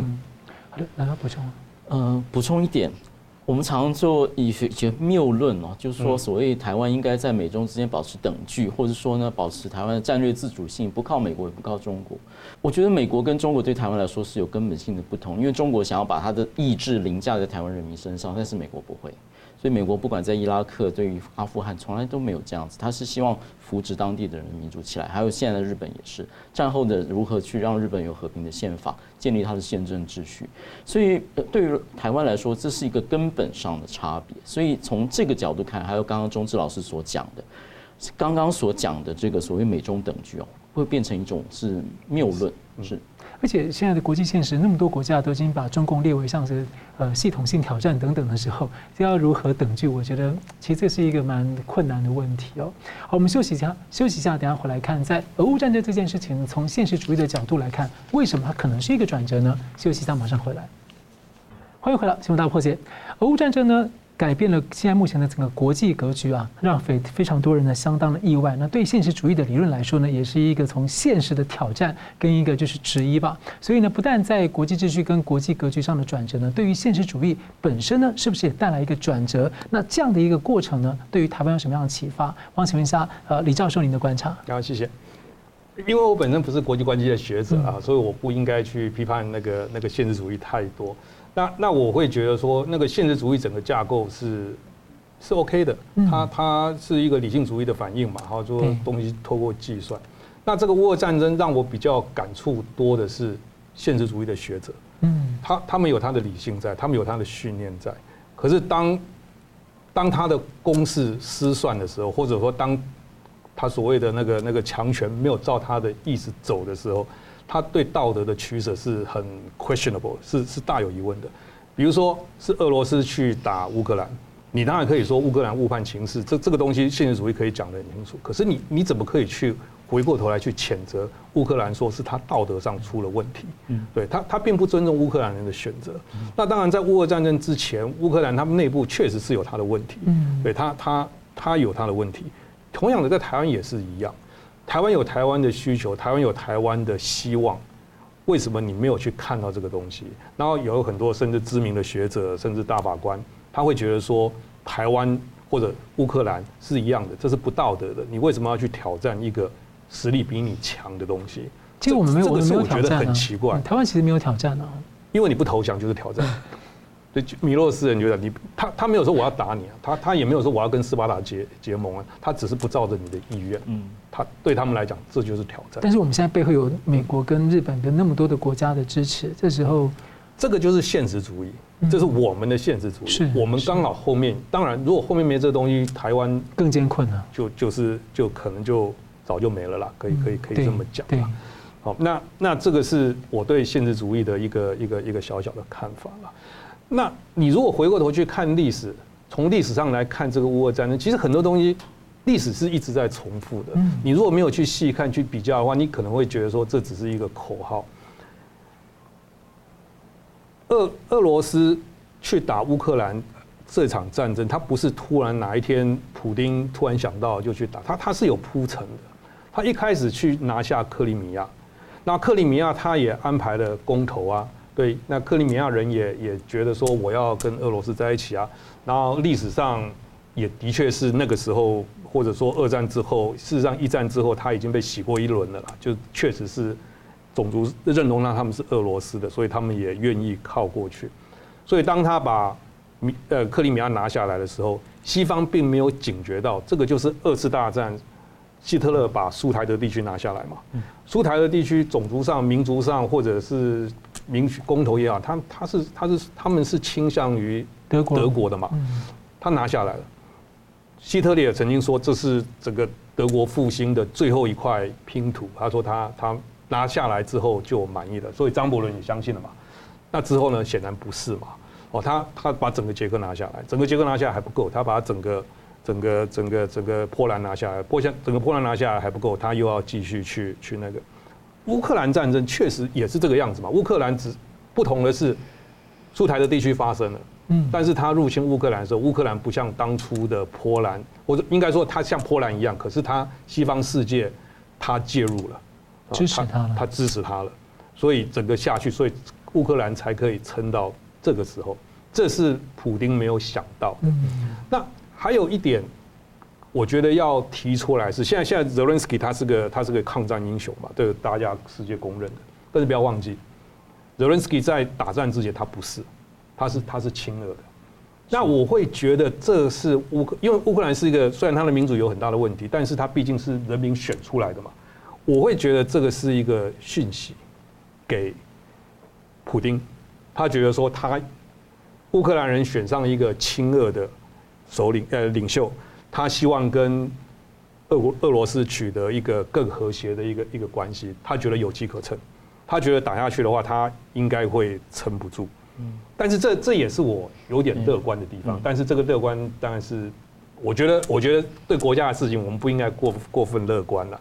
Speaker 3: 好的，来补充。
Speaker 2: 嗯，补充一点，我们常常做一些谬论哦，就是说所谓台湾应该在美中之间保持等距，或者说呢保持台湾的战略自主性，不靠美国也不靠中国。我觉得美国跟中国对台湾来说是有根本性的不同，因为中国想要把他的意志凌驾在台湾人民身上，但是美国不会。所以美国不管在伊拉克、对于阿富汗，从来都没有这样子。他是希望扶植当地的人民主起来。还有现在的日本也是，战后的如何去让日本有和平的宪法，建立它的宪政秩序。所以对于台湾来说，这是一个根本上的差别。所以从这个角度看，还有刚刚忠志老师所讲的，刚刚所讲的这个所谓美中等距哦，会变成一种是谬论，是。
Speaker 3: 而且现在的国际现实，那么多国家都已经把中共列为像是呃系统性挑战等等的时候，这要如何等距？我觉得其实这是一个蛮困难的问题哦。好，我们休息一下，休息一下，等下回来看，在俄乌战争这件事情，从现实主义的角度来看，为什么它可能是一个转折呢？休息一下，马上回来。欢迎回来，新闻大家破解。俄乌战争呢？改变了现在目前的整个国际格局啊，让非非常多人呢相当的意外。那对现实主义的理论来说呢，也是一个从现实的挑战跟一个就是质疑吧。所以呢，不但在国际秩序跟国际格局上的转折呢，对于现实主义本身呢，是不是也带来一个转折？那这样的一个过程呢，对于台湾有什么样的启发？我想请问一下，呃，李教授您的观察。
Speaker 1: 好，谢谢。因为我本身不是国际关系的学者啊，所以我不应该去批判那个那个现实主义太多。那那我会觉得说，那个现实主义整个架构是是 OK 的，它它是一个理性主义的反应嘛，然后说东西透过计算。那这个乌俄战争让我比较感触多的是现实主义的学者，嗯，他他们有他的理性在，他们有他的训练在。可是当当他的公式失算的时候，或者说当他所谓的那个那个强权没有照他的意思走的时候。他对道德的取舍是很 questionable，是是大有疑问的。比如说，是俄罗斯去打乌克兰，你当然可以说乌克兰误判情势，这这个东西现实主义可以讲得很清楚。可是你你怎么可以去回过头来去谴责乌克兰，说是他道德上出了问题？嗯，对他他并不尊重乌克兰人的选择。那当然，在乌俄战争之前，乌克兰他们内部确实是有他的问题。嗯，对他他他有他的问题。同样的，在台湾也是一样。台湾有台湾的需求，台湾有台湾的希望，为什么你没有去看到这个东西？然后有很多甚至知名的学者，甚至大法官，他会觉得说，台湾或者乌克兰是一样的，这是不道德的。你为什么要去挑战一个实力比你强的东西？
Speaker 3: 其实我们没有，我们没有挑战啊。
Speaker 1: 我觉得很奇怪，
Speaker 3: 台湾其实没有挑战啊，
Speaker 1: 因为你不投降就是挑战。对，米洛斯人觉得你他他没有说我要打你啊，他他也没有说我要跟斯巴达结结盟啊，他只是不照着你的意愿。嗯，他对他们来讲这就是挑战。
Speaker 3: 但是我们现在背后有美国跟日本跟那么多的国家的支持，这时候
Speaker 1: 这个就是现实主义，这是我们的现实主义。是，我们刚好后面，当然如果后面没这东西，台湾
Speaker 3: 更艰困了，
Speaker 1: 就就是就可能就早就没了啦，可以可以可以这么讲。对，好，那那这个是我对现实主义的一个一个一个小小的看法了。那你如果回过头去看历史，从历史上来看这个乌俄战争，其实很多东西历史是一直在重复的。你如果没有去细看、去比较的话，你可能会觉得说这只是一个口号。俄俄罗斯去打乌克兰这场战争，他不是突然哪一天普丁突然想到就去打，他他是有铺陈的。他一开始去拿下克里米亚，那克里米亚他也安排了公投啊。对，那克里米亚人也也觉得说我要跟俄罗斯在一起啊，然后历史上也的确是那个时候，或者说二战之后，事实上一战之后他已经被洗过一轮了啦，就确实是种族认同让他们是俄罗斯的，所以他们也愿意靠过去。所以当他把米呃克里米亚拿下来的时候，西方并没有警觉到这个就是二次大战，希特勒把苏台德地区拿下来嘛，苏台德地区种族上、民族上或者是。民主公投也好，他他是他是他们是倾向于德国德国的嘛，他拿下来了。希特勒也曾经说，这是整个德国复兴的最后一块拼图。他说他他拿下来之后就满意了，所以张伯伦也相信了嘛。那之后呢，显然不是嘛。哦，他他把整个捷克拿下来，整个捷克拿下来还不够，他把整个整个整个整个波兰拿下来，波兰整个波兰拿下来还不够，他又要继续去去那个。乌克兰战争确实也是这个样子嘛。乌克兰只不同的是，出台的地区发生了，嗯，但是他入侵乌克兰的时候，乌克兰不像当初的波兰，或者应该说他像波兰一样，可是他西方世界他介入了，
Speaker 3: 支持他了，
Speaker 1: 他支持他了，所以整个下去，所以乌克兰才可以撑到这个时候，这是普丁没有想到的。那还有一点。我觉得要提出来是现在现在泽伦斯基他是个他是个抗战英雄嘛，这个大家世界公认的。但是不要忘记，泽伦斯基在打战之前他不是，他是他是亲俄的，那我会觉得这是乌克，因为乌克兰是一个虽然他的民主有很大的问题，但是他毕竟是人民选出来的嘛。我会觉得这个是一个讯息给普丁，他觉得说他乌克兰人选上一个亲俄的首领呃领袖，他希望跟俄国俄罗斯取得一个更和谐的一个一个关系，他觉得有机可乘，他觉得打下去的话，他应该会撑不住。嗯，但是这这也是我有点乐观的地方。但是这个乐观当然是，我觉得我觉得对国家的事情，我们不应该过过分乐观了。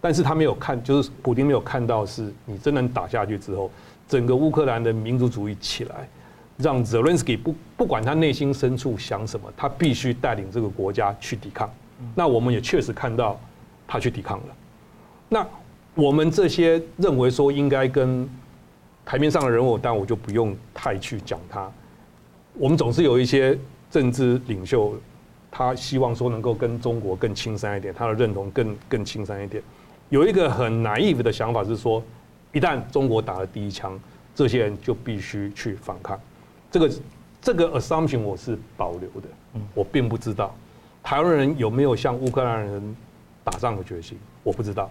Speaker 1: 但是他没有看，就是普丁没有看到，是你真能打下去之后，整个乌克兰的民族主义起来，让泽伦斯基不不管他内心深处想什么，他必须带领这个国家去抵抗。那我们也确实看到他去抵抗了。那我们这些认为说应该跟台面上的人物，但我就不用太去讲他。我们总是有一些政治领袖，他希望说能够跟中国更亲善一点，他的认同更更亲善一点。有一个很 naive 的想法是说，一旦中国打了第一枪，这些人就必须去反抗。这个这个 assumption 我是保留的，我并不知道台湾人有没有向乌克兰人打仗的决心，我不知道。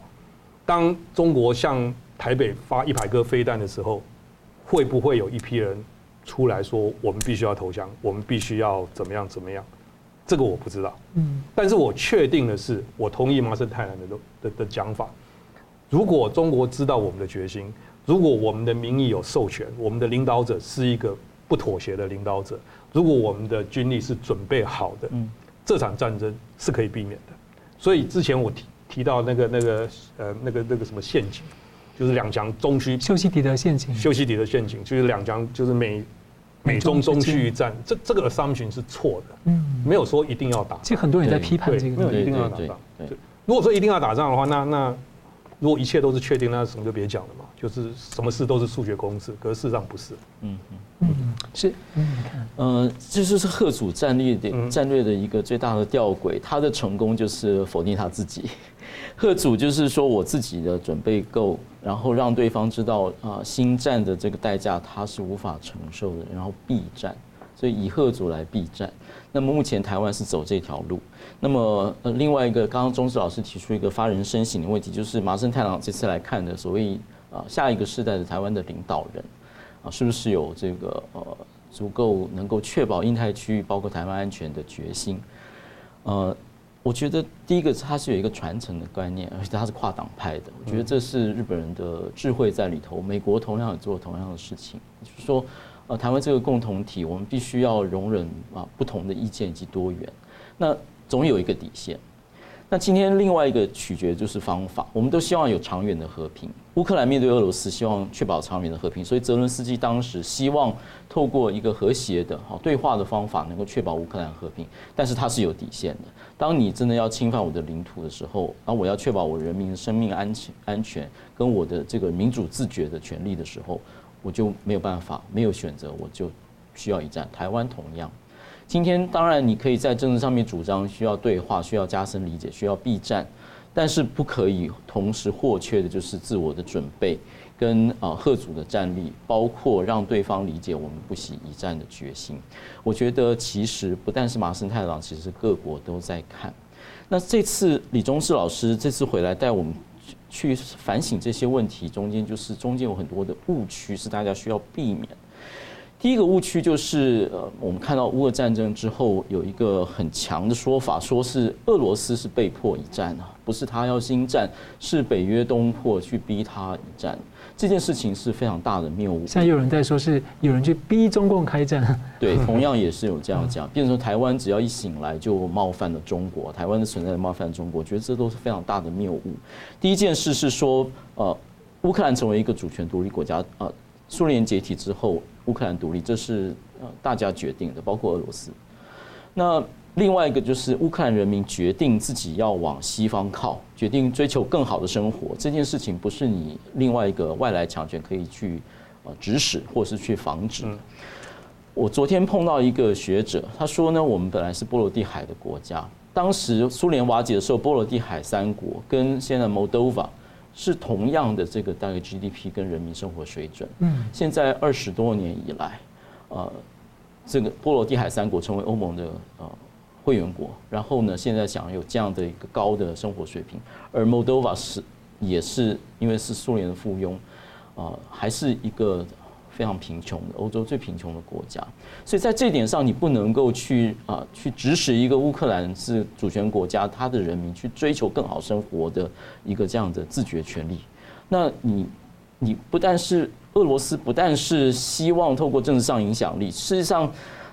Speaker 1: 当中国向台北发一百颗飞弹的时候，会不会有一批人出来说我们必须要投降，我们必须要怎么样怎么样？这个我不知道。嗯，但是我确定的是，我同意麻生太郎的的的讲法。如果中国知道我们的决心，如果我们的民意有授权，我们的领导者是一个不妥协的领导者，如果我们的军力是准备好的，嗯，这场战争是可以避免的。所以之前我提提到那个那个呃那个那个什么陷阱，就是两强中须
Speaker 3: 修昔底德陷阱，
Speaker 1: 修昔底德陷阱就是两强就是美美中中区一战，这这个 assumption 是错的，嗯，没有说一定要打。
Speaker 3: 其实很多人在批判这个，
Speaker 1: 没有一定就是什么事都是数学公式，可是事实上不是。嗯
Speaker 2: 嗯嗯，是。嗯，呃，这就是贺主战略的战略的一个最大的吊诡，他的成功就是否定他自己。贺主就是说我自己的准备够，然后让对方知道啊，新战的这个代价他是无法承受的，然后避战，所以以贺主来避战。那么目前台湾是走这条路。那么呃，另外一个，刚刚忠志老师提出一个发人深省的问题，就是麻生太郎这次来看的所谓啊下一个世代的台湾的领导人啊，是不是有这个呃足够能够确保印太区域包括台湾安全的决心？呃，我觉得第一个他是有一个传承的观念，而且他是跨党派的，我觉得这是日本人的智慧在里头。美国同样也做同样的事情，就是说呃台湾这个共同体，我们必须要容忍啊不同的意见以及多元。那总有一个底线。那今天另外一个取决就是方法，我们都希望有长远的和平。乌克兰面对俄罗斯，希望确保长远的和平，所以泽伦斯基当时希望透过一个和谐的、好对话的方法，能够确保乌克兰和平。但是它是有底线的。当你真的要侵犯我的领土的时候，当我要确保我人民的生命安全、安全跟我的这个民主自决的权利的时候，我就没有办法，没有选择，我就需要一战。台湾同样。今天当然你可以在政治上面主张需要对话，需要加深理解，需要避战，但是不可以同时或缺的就是自我的准备跟啊吓阻的战力，包括让对方理解我们不惜一战的决心。我觉得其实不但是麻生太郎，其实各国都在看。那这次李忠志老师这次回来带我们去反省这些问题，中间就是中间有很多的误区是大家需要避免。第一个误区就是，呃，我们看到乌俄战争之后有一个很强的说法，说是俄罗斯是被迫一战啊，不是他要新战，是北约东扩去逼他一战。这件事情是非常大的谬误。
Speaker 3: 现在有人在说是有人去逼中共开战。
Speaker 2: 对，<laughs> 同样也是有这样讲，变成说台湾只要一醒来就冒犯了中国，台湾的存在冒犯中国，我觉得这都是非常大的谬误。第一件事是说，呃，乌克兰成为一个主权独立国家，呃，苏联解体之后。乌克兰独立，这是呃大家决定的，包括俄罗斯。那另外一个就是乌克兰人民决定自己要往西方靠，决定追求更好的生活。这件事情不是你另外一个外来强权可以去呃指使或是去防止。我昨天碰到一个学者，他说呢，我们本来是波罗的海的国家，当时苏联瓦解的时候，波罗的海三国跟现在 Moldova。是同样的这个大概 GDP 跟人民生活水准。嗯，现在二十多年以来，呃，这个波罗的海三国成为欧盟的呃会员国，然后呢，现在想有这样的一个高的生活水平，而 Moldova 是也是因为是苏联的附庸，啊，还是一个非常贫穷的欧洲最贫穷的国家，所以在这点上，你不能够去啊去指使一个乌克兰是主权国家，他的人民去追求更好生活的一个这样的自觉权利。那你你不但是俄罗斯，不但是希望透过政治上影响力，事实上。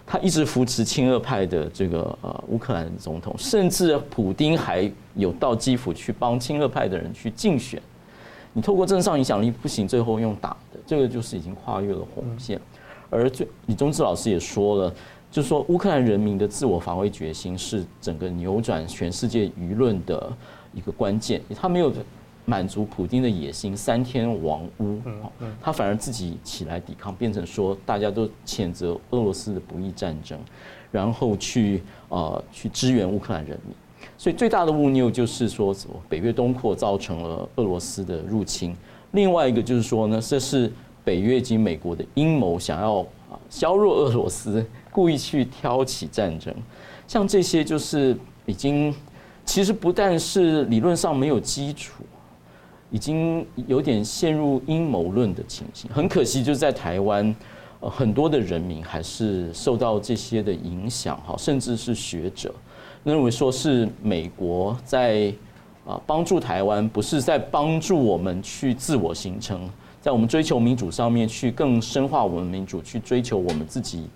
Speaker 2: 他一直扶持亲俄派的这个呃乌克兰总统，甚至普丁还有到基辅去帮亲俄派的人去竞选。你透过政治上影响力不行，最后用打，这个就是已经跨越了红线。而最李宗志老师也说了，就是说乌克兰人民的自我防卫决心是整个扭转全世界舆论的一个关键。他没有。满足普京的野心，三天亡乌，他反而自己起来抵抗，变成说大家都谴责俄罗斯的不义战争，然后去呃去支援乌克兰人民。所以最大的误谬就是说，北约东扩造成了俄罗斯的入侵。另外一个就是说呢，这是北约及美国的阴谋，想要啊削弱俄罗斯，故意去挑起战争。像这些就是已经其实不但是理论上没有基础。已经有点陷入阴谋论的情形，很可惜，就是在台湾，呃，很多的人民还是受到这些的影响，哈，甚至是学者认为说是美国在啊帮助台湾，不是在帮助我们去自我形成，在我们追求民主上面去更深化我们民主，去追求我们自己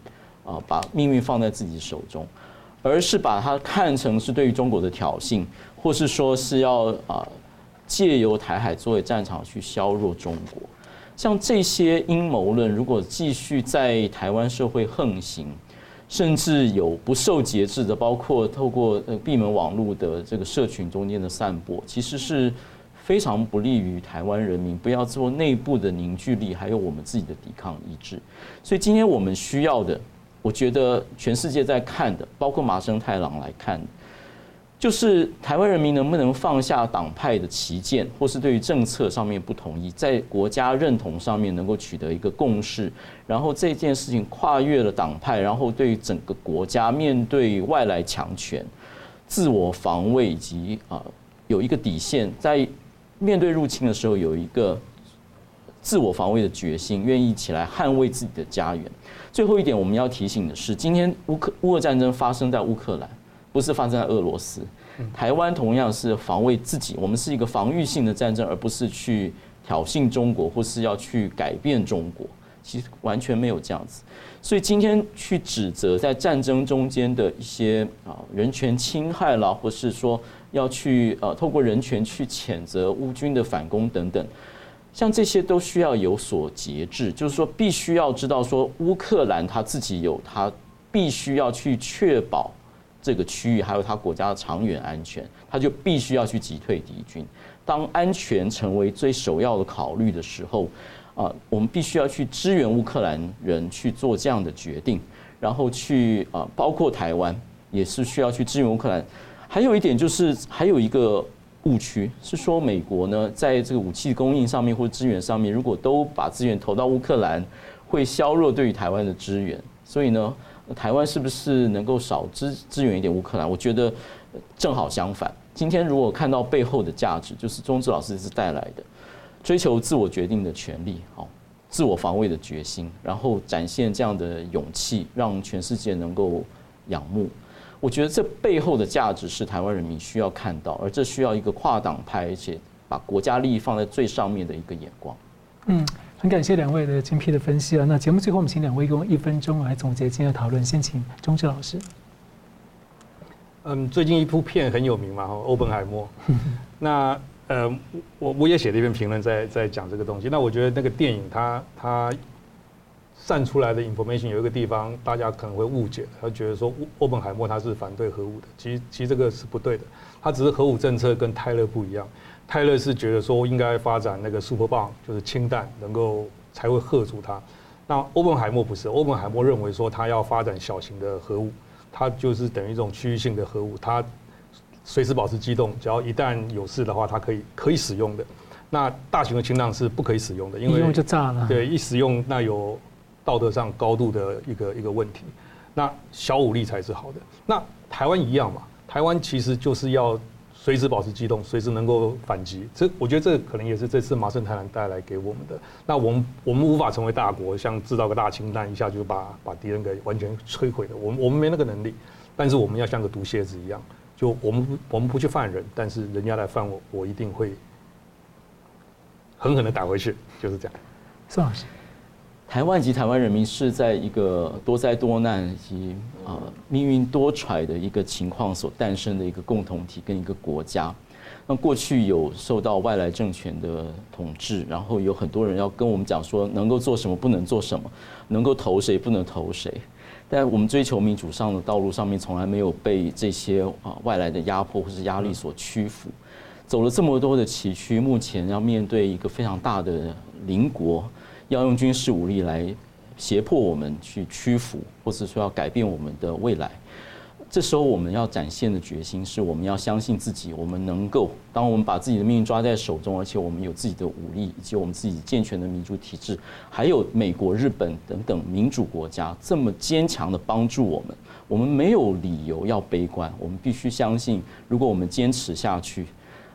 Speaker 2: 啊把命运放在自己手中，而是把它看成是对于中国的挑衅，或是说是要啊。借由台海作为战场去削弱中国，像这些阴谋论，如果继续在台湾社会横行，甚至有不受节制的，包括透过呃闭门网络的这个社群中间的散播，其实是非常不利于台湾人民不要做内部的凝聚力，还有我们自己的抵抗意志。所以今天我们需要的，我觉得全世界在看的，包括麻生太郎来看。就是台湾人民能不能放下党派的旗舰，或是对于政策上面不同意，在国家认同上面能够取得一个共识，然后这件事情跨越了党派，然后对于整个国家面对外来强权，自我防卫以及啊有一个底线，在面对入侵的时候有一个自我防卫的决心，愿意起来捍卫自己的家园。最后一点我们要提醒的是，今天乌克乌俄战争发生在乌克兰。不是发生在俄罗斯，台湾同样是防卫自己，我们是一个防御性的战争，而不是去挑衅中国或是要去改变中国，其实完全没有这样子。所以今天去指责在战争中间的一些啊人权侵害啦，或是说要去呃透过人权去谴责乌军的反攻等等，像这些都需要有所节制，就是说必须要知道说乌克兰他自己有他必须要去确保。这个区域还有他国家的长远安全，他就必须要去击退敌军。当安全成为最首要的考虑的时候，啊，我们必须要去支援乌克兰人去做这样的决定，然后去啊，包括台湾也是需要去支援乌克兰。还有一点就是，还有一个误区是说，美国呢在这个武器供应上面或者支援上面，如果都把资源投到乌克兰，会削弱对于台湾的支援。所以呢。台湾是不是能够少支支援一点乌克兰？我觉得正好相反。今天如果看到背后的价值，就是宗智老师是带来的追求自我决定的权利，好，自我防卫的决心，然后展现这样的勇气，让全世界能够仰慕。我觉得这背后的价值是台湾人民需要看到，而这需要一个跨党派，而且把国家利益放在最上面的一个眼光。嗯。
Speaker 3: 很感谢两位的精辟的分析啊！那节目最后，我们请两位用一分钟来总结今天的讨论。先请钟志老师。
Speaker 1: 嗯，最近一部片很有名嘛，《欧本海默》。<laughs> 那呃，我我也写了一篇评论，在在讲这个东西。那我觉得那个电影它它散出来的 information 有一个地方大家可能会误解，他觉得说欧本海默他是反对核武的。其实其实这个是不对的，他只是核武政策跟泰勒不一样。泰勒是觉得说应该发展那个 super bomb，就是氢弹，能够才会吓住它。那欧本海默不是，欧本海默认为说他要发展小型的核武，他就是等于一种区域性的核武，他随时保持机动，只要一旦有事的话，它可以可以使用的。那大型的氢弹是不可以使用的，因
Speaker 3: 为就炸了。
Speaker 1: 对，一使用那有道德上高度的一个一个问题。那小武力才是好的。那台湾一样嘛，台湾其实就是要随时保持机动，随时能够反击。这我觉得这可能也是这次麻生太郎带来给我们的。那我们我们无法成为大国，像制造个大氢弹，一下就把把敌人给完全摧毁了。我们我们没那个能力，但是我们要像个毒蝎子一样，就我们我们不去犯人，但是人家来犯我，我一定会狠狠的打回去，就是这样。
Speaker 3: 宋老师。
Speaker 2: 台湾及台湾人民是在一个多灾多难以及啊命运多舛的一个情况所诞生的一个共同体跟一个国家。那过去有受到外来政权的统治，然后有很多人要跟我们讲说能够做什么，不能做什么，能够投谁，不能投谁。但我们追求民主上的道路上面，从来没有被这些啊外来的压迫或是压力所屈服。走了这么多的崎岖，目前要面对一个非常大的邻国。要用军事武力来胁迫我们去屈服，或者说要改变我们的未来。这时候我们要展现的决心是，我们要相信自己，我们能够。当我们把自己的命运抓在手中，而且我们有自己的武力，以及我们自己健全的民主体制，还有美国、日本等等民主国家这么坚强的帮助我们，我们没有理由要悲观。我们必须相信，如果我们坚持下去，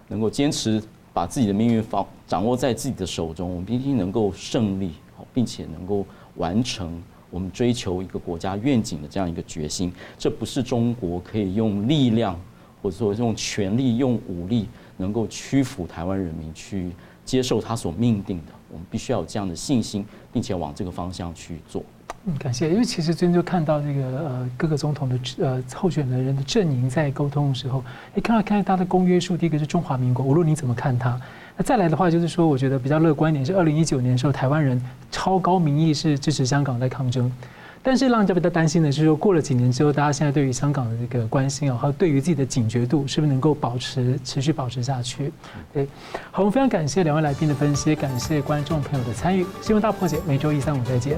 Speaker 2: 能够坚持。把自己的命运放掌握在自己的手中，我们必定能够胜利，并且能够完成我们追求一个国家愿景的这样一个决心。这不是中国可以用力量，或者说用权力、用武力能够屈服台湾人民去接受他所命定的。我们必须要有这样的信心，并且往这个方向去做。
Speaker 3: 嗯，感谢。因为其实最近就看到这个呃各个总统的呃候选的人的阵营在沟通的时候，哎，看到看到他的公约数，第一个是中华民国，无论你怎么看他，那再来的话就是说，我觉得比较乐观一点是二零一九年的时候，台湾人超高民意是支持香港在抗争，但是让人家比较担心的是说，过了几年之后，大家现在对于香港的这个关心啊，还有对于自己的警觉度，是不是能够保持持续保持下去？对，好，我们非常感谢两位来宾的分析，感谢观众朋友的参与，新闻大破解每周一、三、五再见。